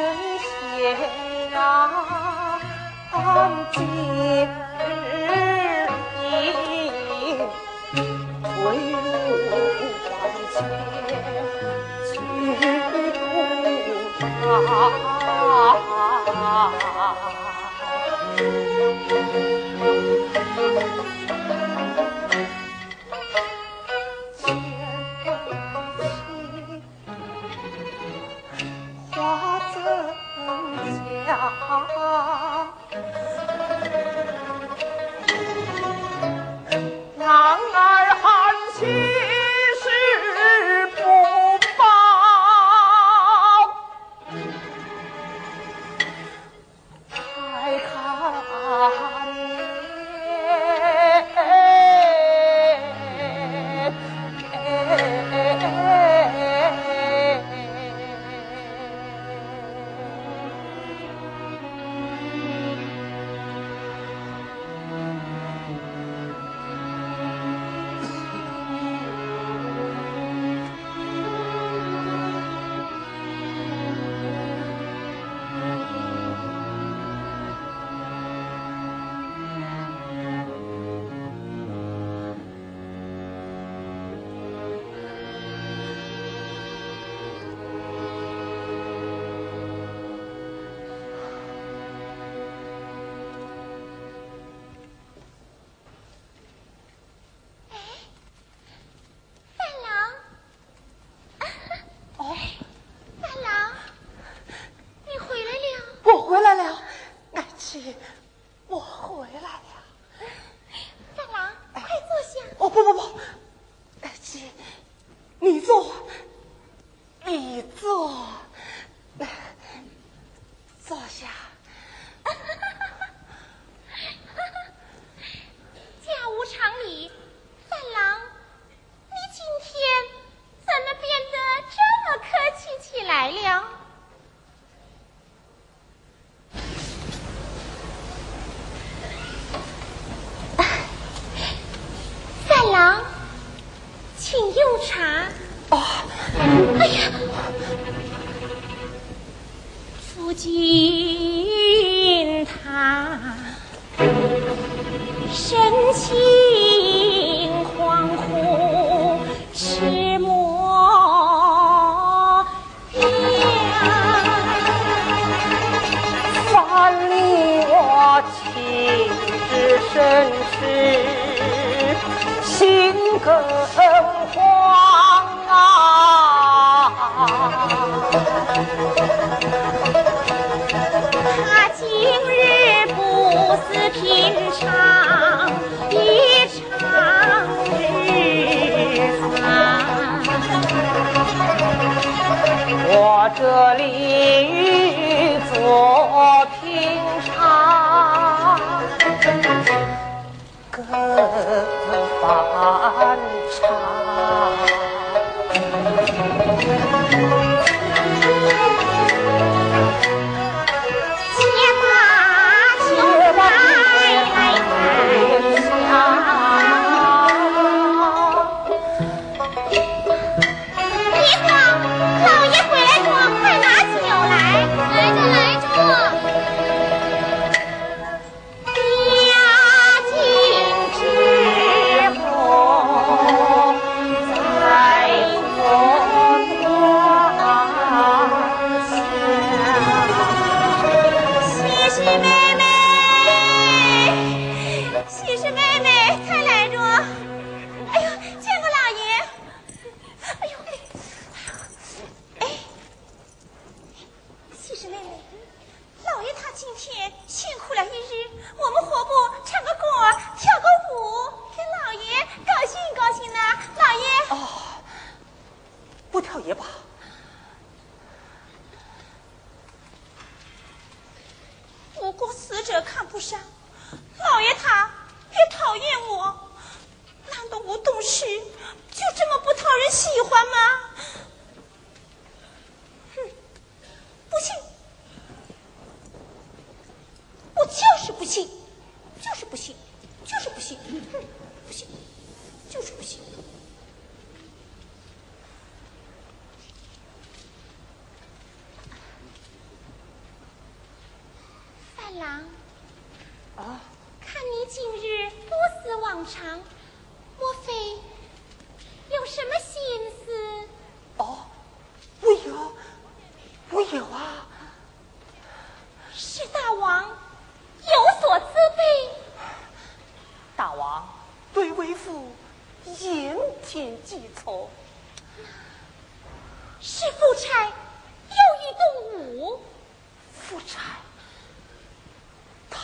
人间啊，但几日，回路万千，去路繁。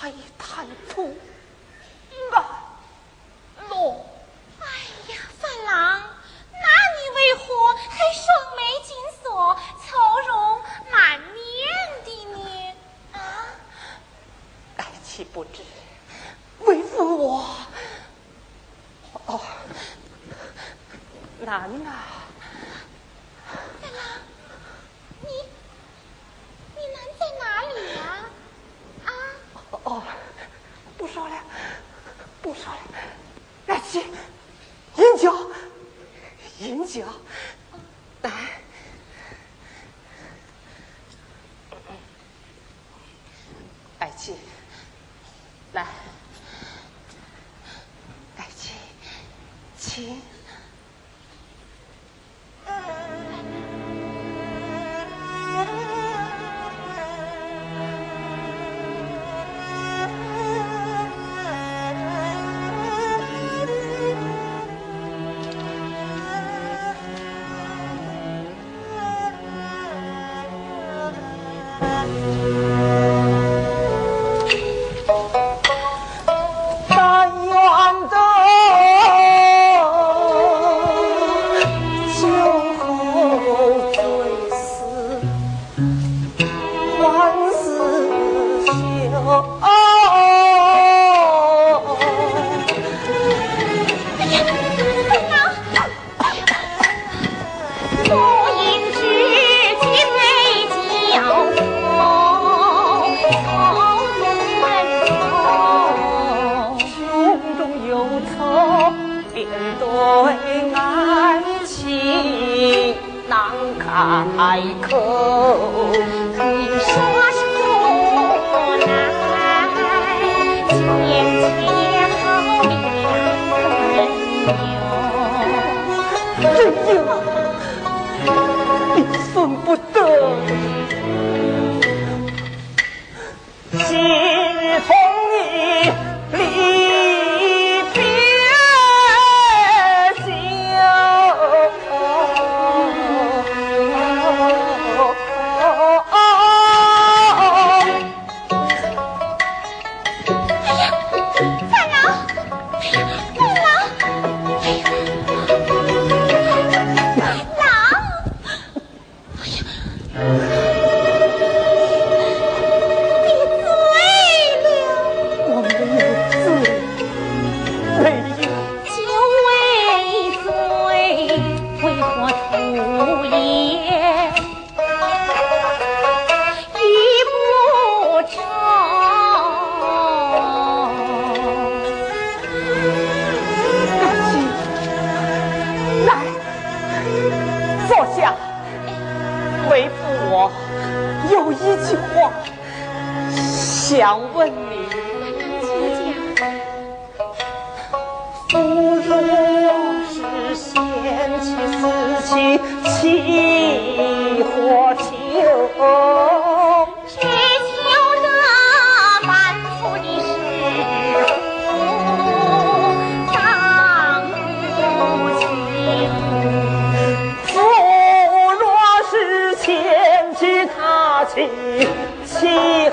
太贪图。海口。父若是前去他去欺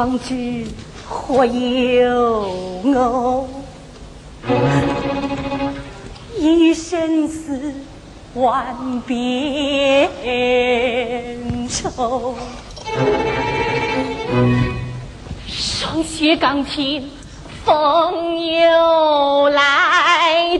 福双举，或有，一生死万变愁。霜雪刚停，风又来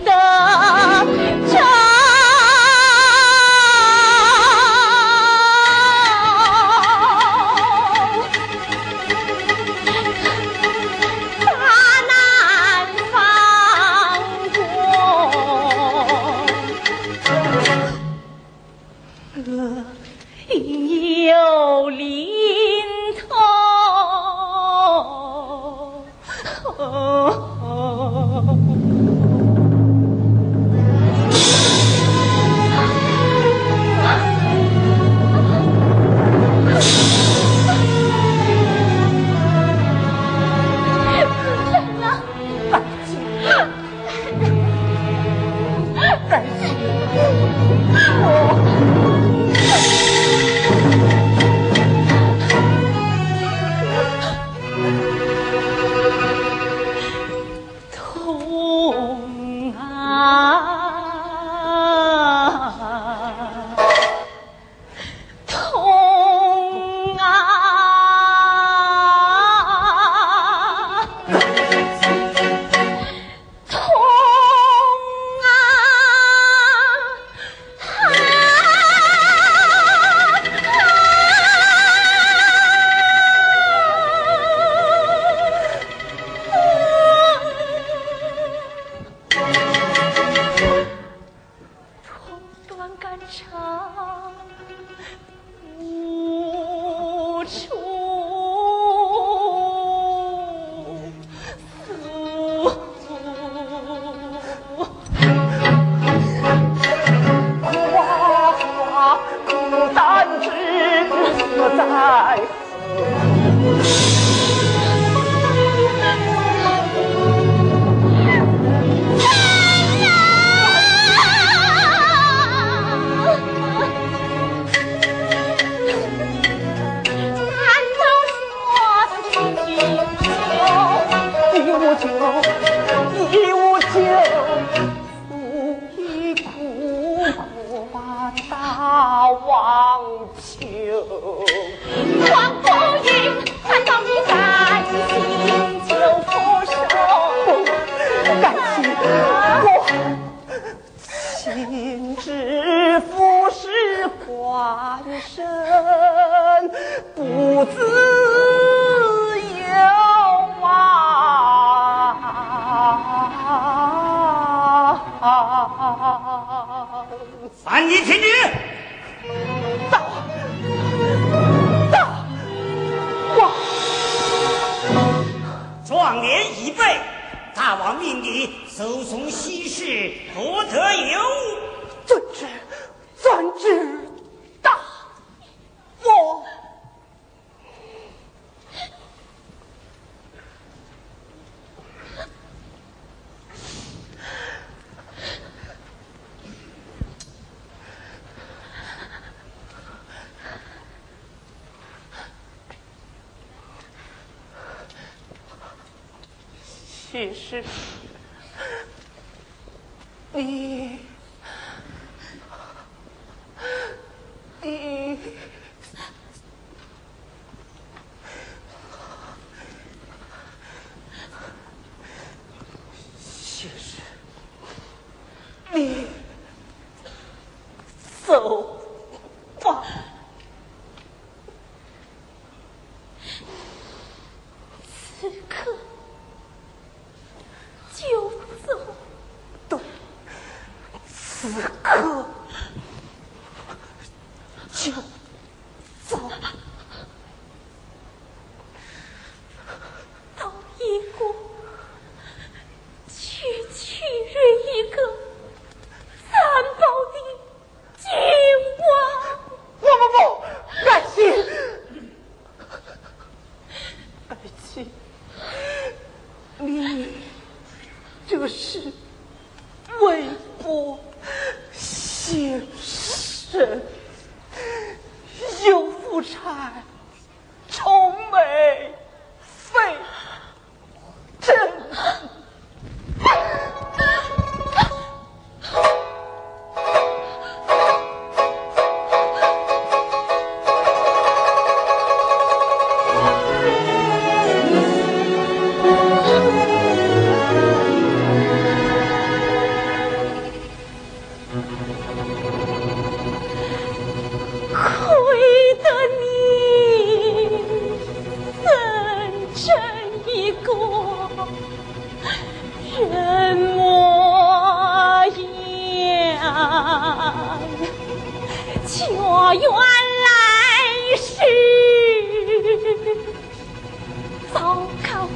relationship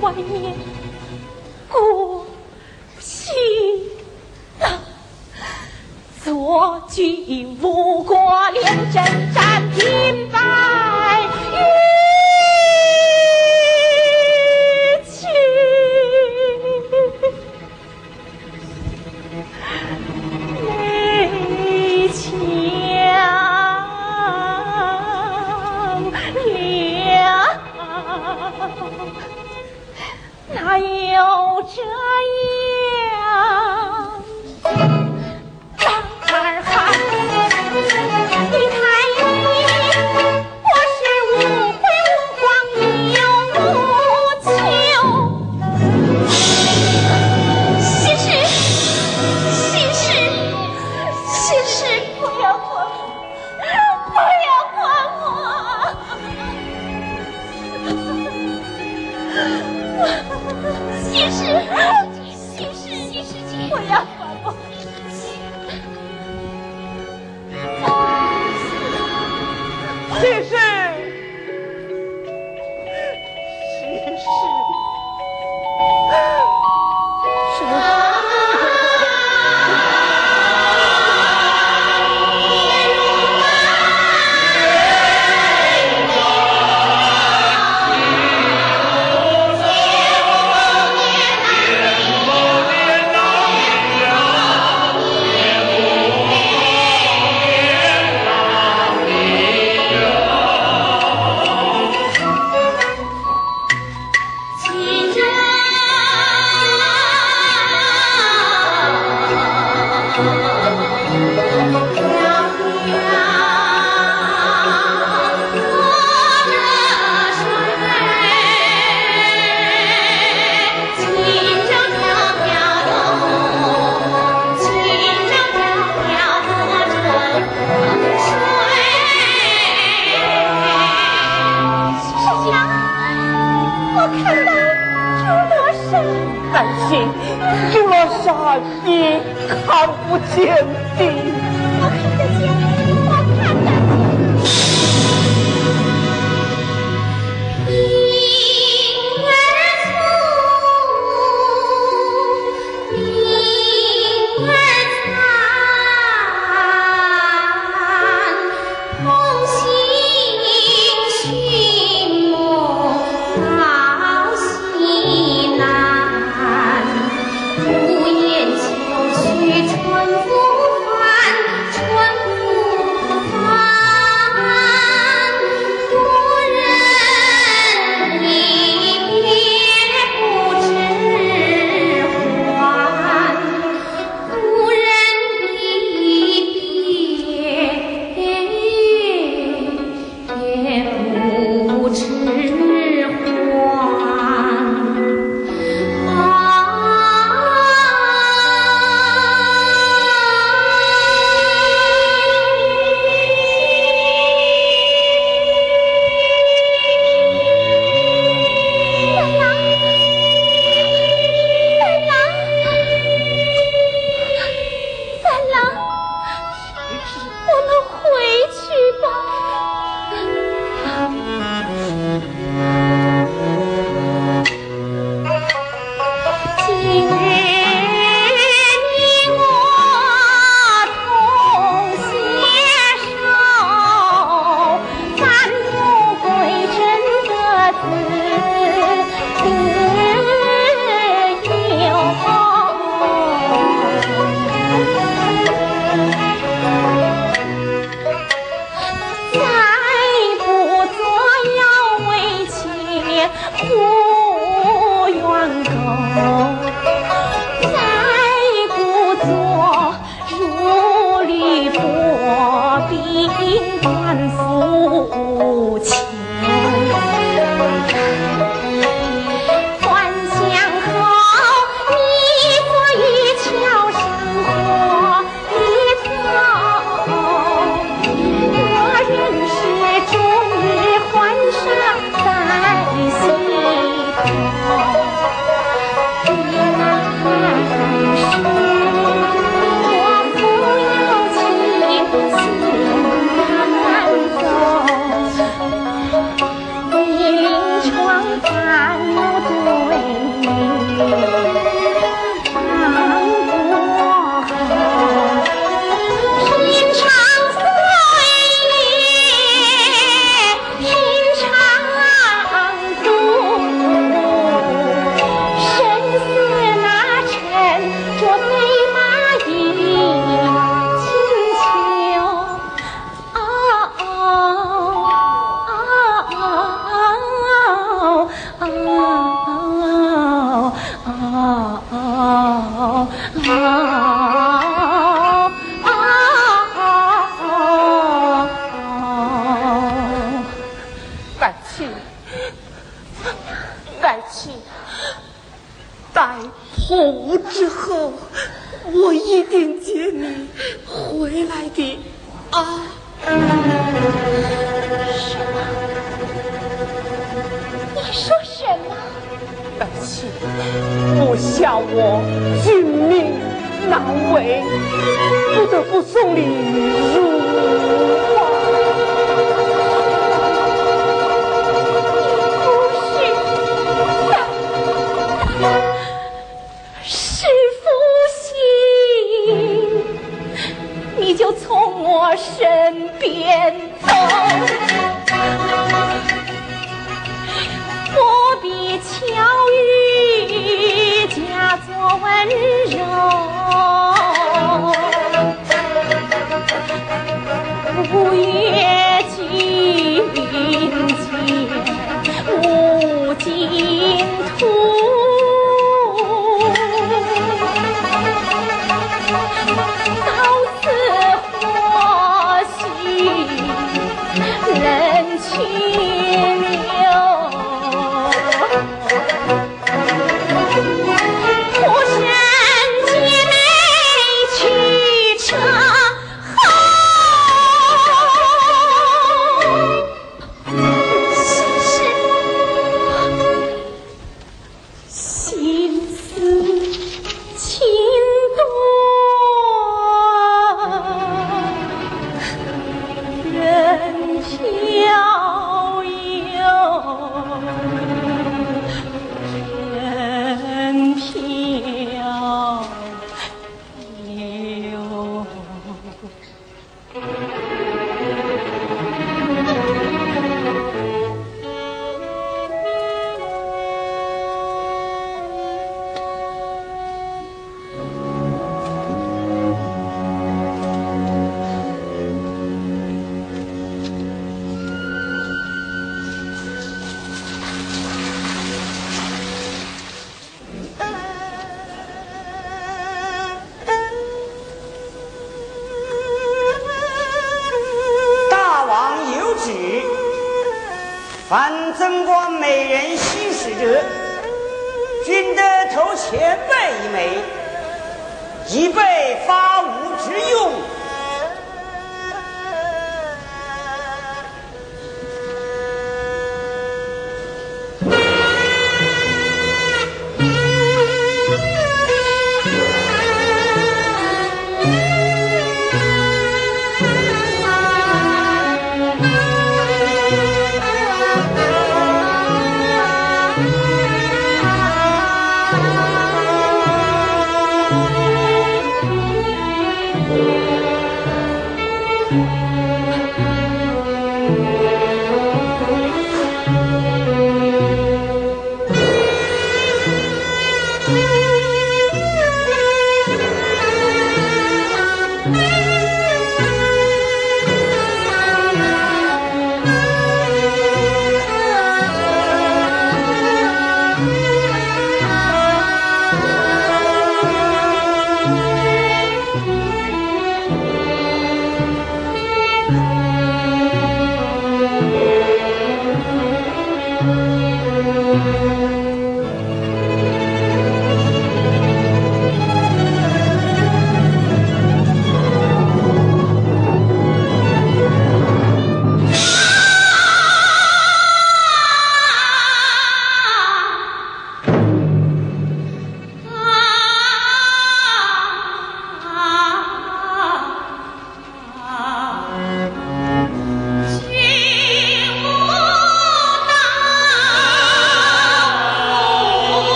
外面，故心了，坐军无过，连阵战平吧。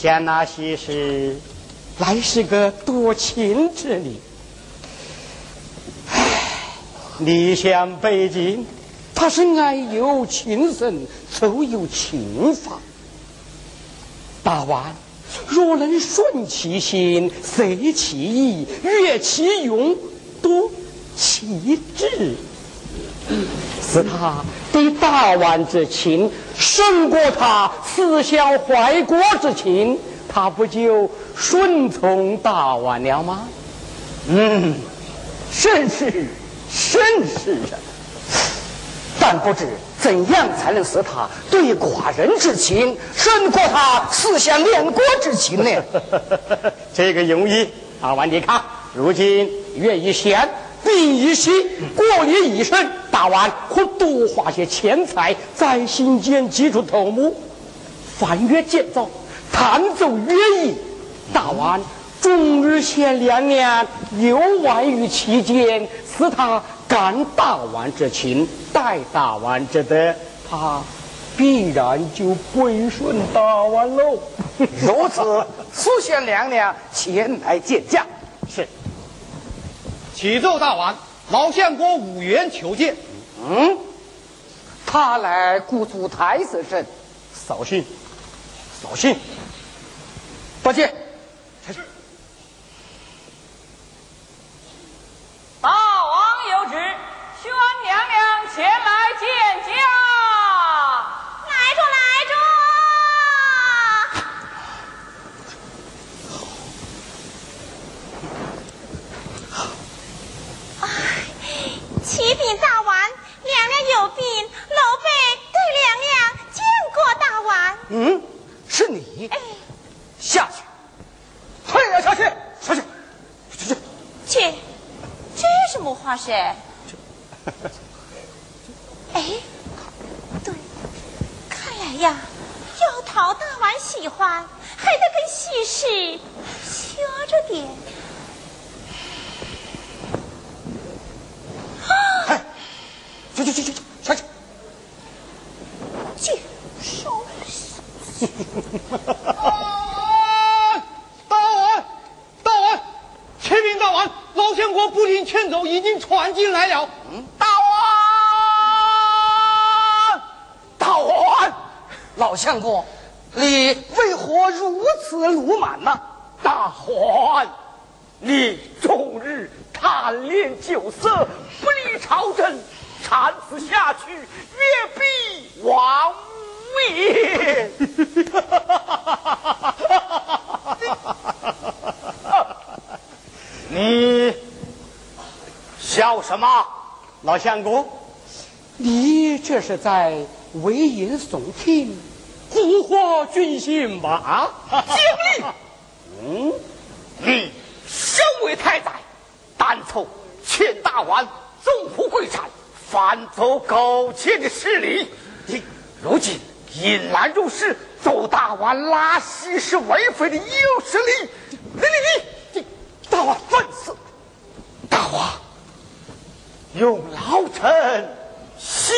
见那些事，来是个多情之女。唉，离乡背井，他是爱有情深，走有情法。大王若能顺其心，随其意，悦其勇，多其志。是他对大王之情胜过他思乡怀国之情，他不就顺从大王了吗？嗯，甚是，甚是啊！但不知怎样才能使他对寡人之情胜过他思乡恋国之情呢？这个容易，大王你看，如今月一闲。病一息，国业一生，大王可多花些钱财在新建几处头目，翻阅建造，弹奏乐艺。大王终日贤良年，游玩于其间，使他感大王之情，待大王之德，他必然就归顺大王喽。如此，苏贤娘娘前来见驾。是。启奏大王，老相国五元求见。嗯，他来故主台子镇，扫兴，扫兴。不见。大王有旨，宣娘娘前来见驾。启禀大王，娘娘有病，奴婢对娘娘见过大王。嗯，是你。哎，下去，快点下去，下去，去去。去，这什么话是？哎，对，看来呀，要讨大王喜欢，还得跟喜事学着点。去去去去，下去！去收拾。大王，大王，大王，启禀大王，老相国不听劝奏，已经传进来了。大王，大王，老相国，你为何如此鲁莽呢？大王，你终日贪恋酒色，不理朝政。长此下去，越必亡无也。你笑什么，老相公？你这是在危言耸听，蛊惑军心吧？啊！敬礼。嗯，你身为太宰，单凑劝大王纵虎归山。反走苟且的势力，你如今引狼入室，走大王拉稀是为非的有势力。你你你你，大王万死！大王用老臣细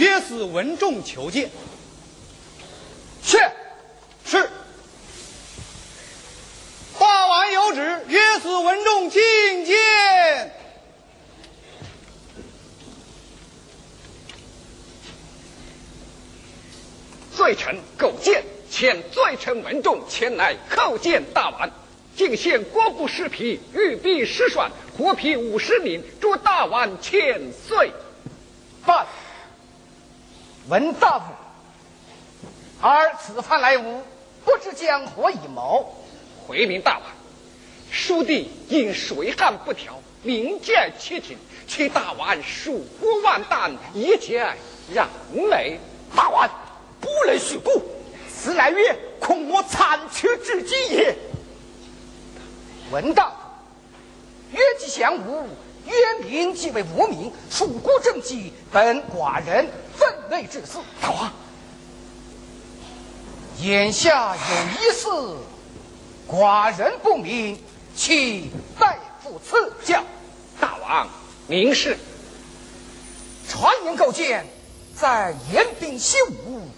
约死文仲求见。是是。大王有旨，约死文仲觐见。罪臣苟见，遣罪臣文仲前来叩见大王。敬献国部侍婢，御笔诗算，活皮五十领，祝大王千岁。办。闻大夫，而此番来务，不知将何一谋？回明大王，蜀地因水旱不调，民见七情，请大王恕国万担，一切让美。大王不能许故，此乃曰恐我残缺至今也。闻大夫，约既相误，约民即为无名，蜀国政绩，本寡人分内之事。大王，眼下有一事。寡人不明，请大夫赐教。大王，明示。传言构建在严兵修武，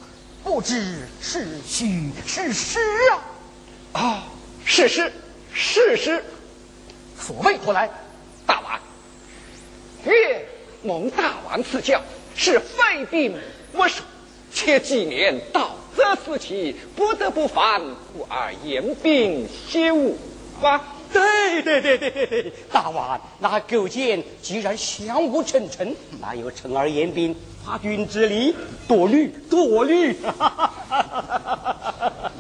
不知是虚是实啊？啊，是实，是实。所谓何来？大王，岳，蒙大王赐教，是废兵我守。且几年道泽四起，不得不反，故而严兵歇武吧。对对对对，大王，那勾践既然降吾称臣，哪有臣而严兵发军之礼？多虑多虑。哈哈哈哈哈哈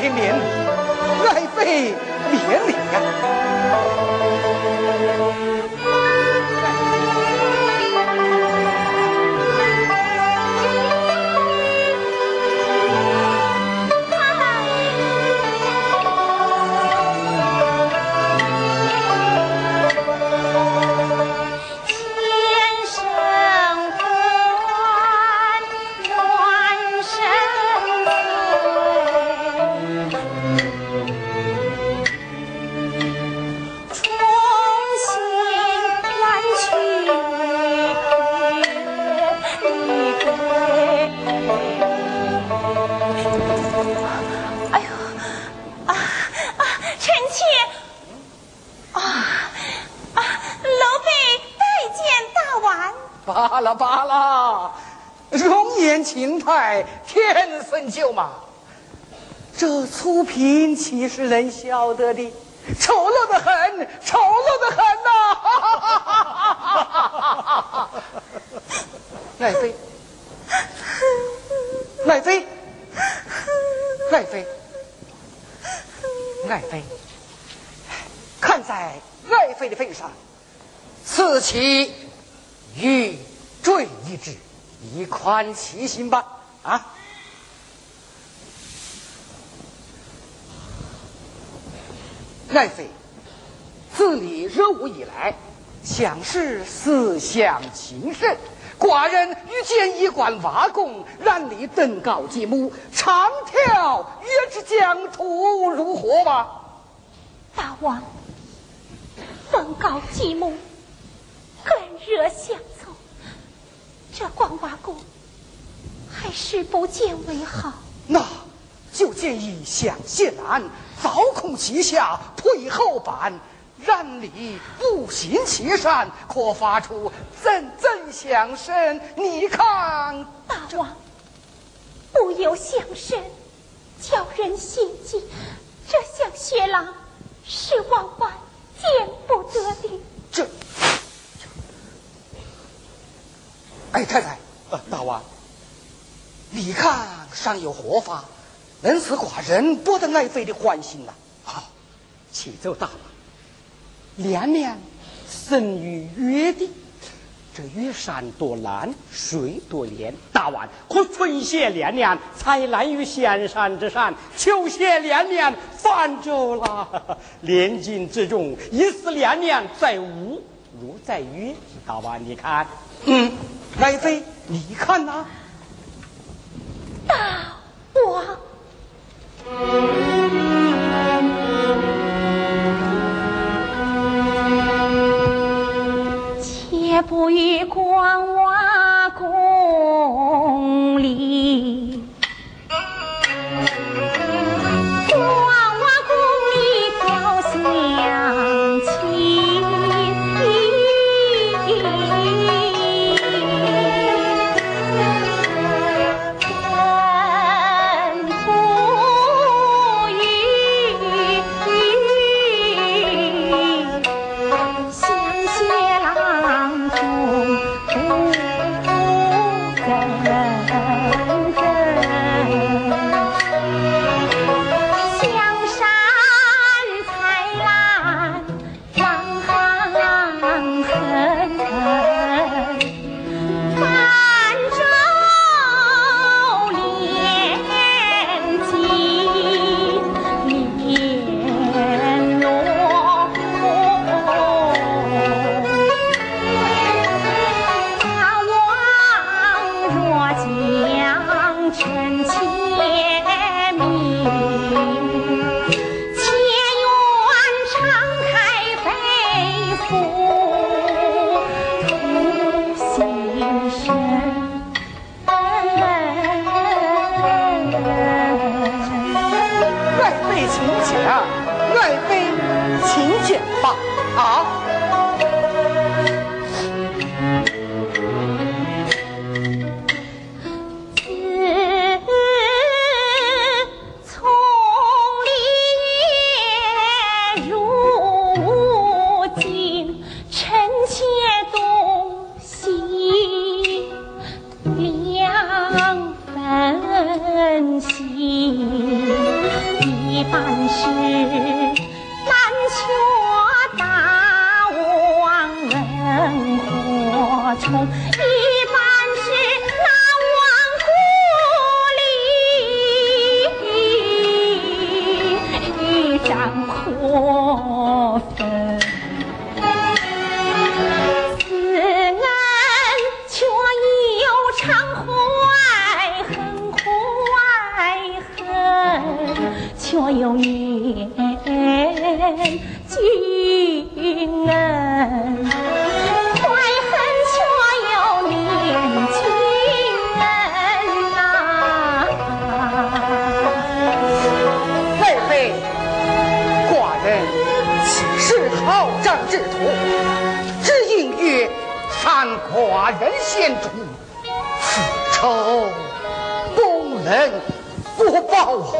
爱妃免礼爱妃免礼呀形态，天生就马。这粗皮岂是人晓得的？丑陋的很，丑陋的很呐！爱妃，爱妃，爱妃，爱妃，看在爱妃的份上，赐其玉坠一只，以宽其心吧！啊！爱妃，自你入伍以来，想是思想情深。寡人欲见一官瓦工，让你登高继母，长条约之疆土，如何吧？大王，登高继母，更热相从。这官瓦宫，还是不见为好。那就建议向谢兰。凿空其下，退后板，然你不行其善，可发出阵阵响声？你看，大王，不由相声，叫人心惊。这项血郎是万万见不得的。这，哎，太太，呃，大王，你看尚有何法？能使寡人博得爱妃的欢心呐！好，启奏大王，连年生于约定，这约山多难，水多连，大王可春谢连年，采兰于仙山之上，秋谢连年，泛舟了。连襟之中，一似连年在吾，如在约。大王，你看，嗯，爱妃，你看呐，大王。且不与关瓦共里。我有一念君恩怀恨却有念君恩啊妹妹寡人岂是好战之徒只应曰善寡人先主此仇不能不报啊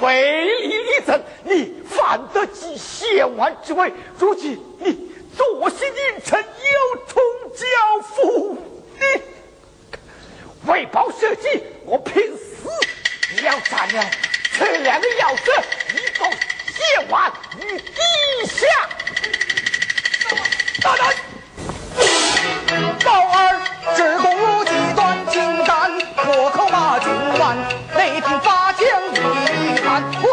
为你立臣，你犯得起谢万之威？如今你作戏佞臣，有冲教父，你为保社稷，我拼死要斩了这两个妖子，以报谢万于地下。大胆！老儿只顾几段金丹，破口骂君王，雷霆发将。一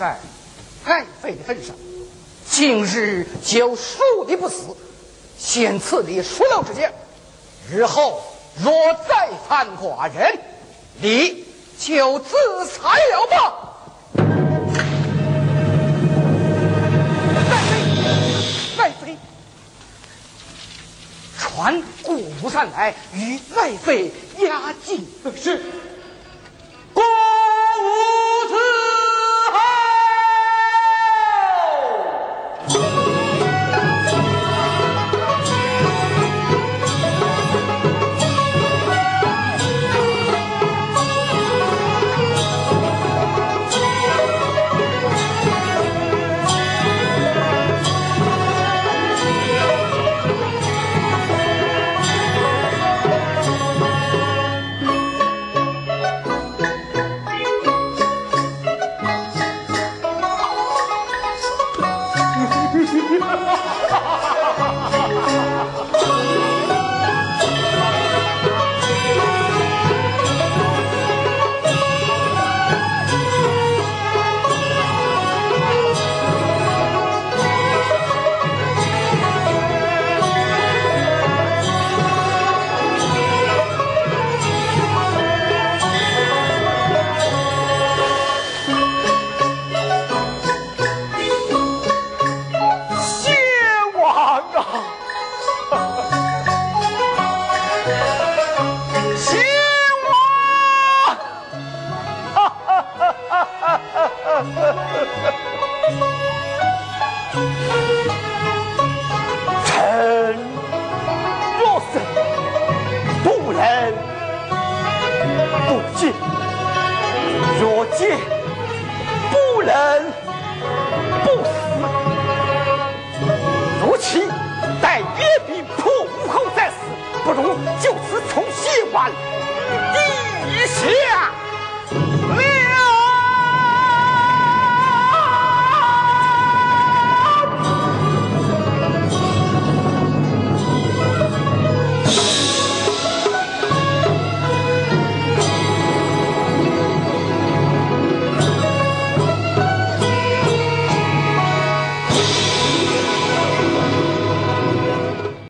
在爱妃的份上，今日就恕你不死，先赐你赎漏之剑。日后若再犯寡人，你就自裁了吧。爱妃，爱妃，传顾不善来，与爱妃押进是。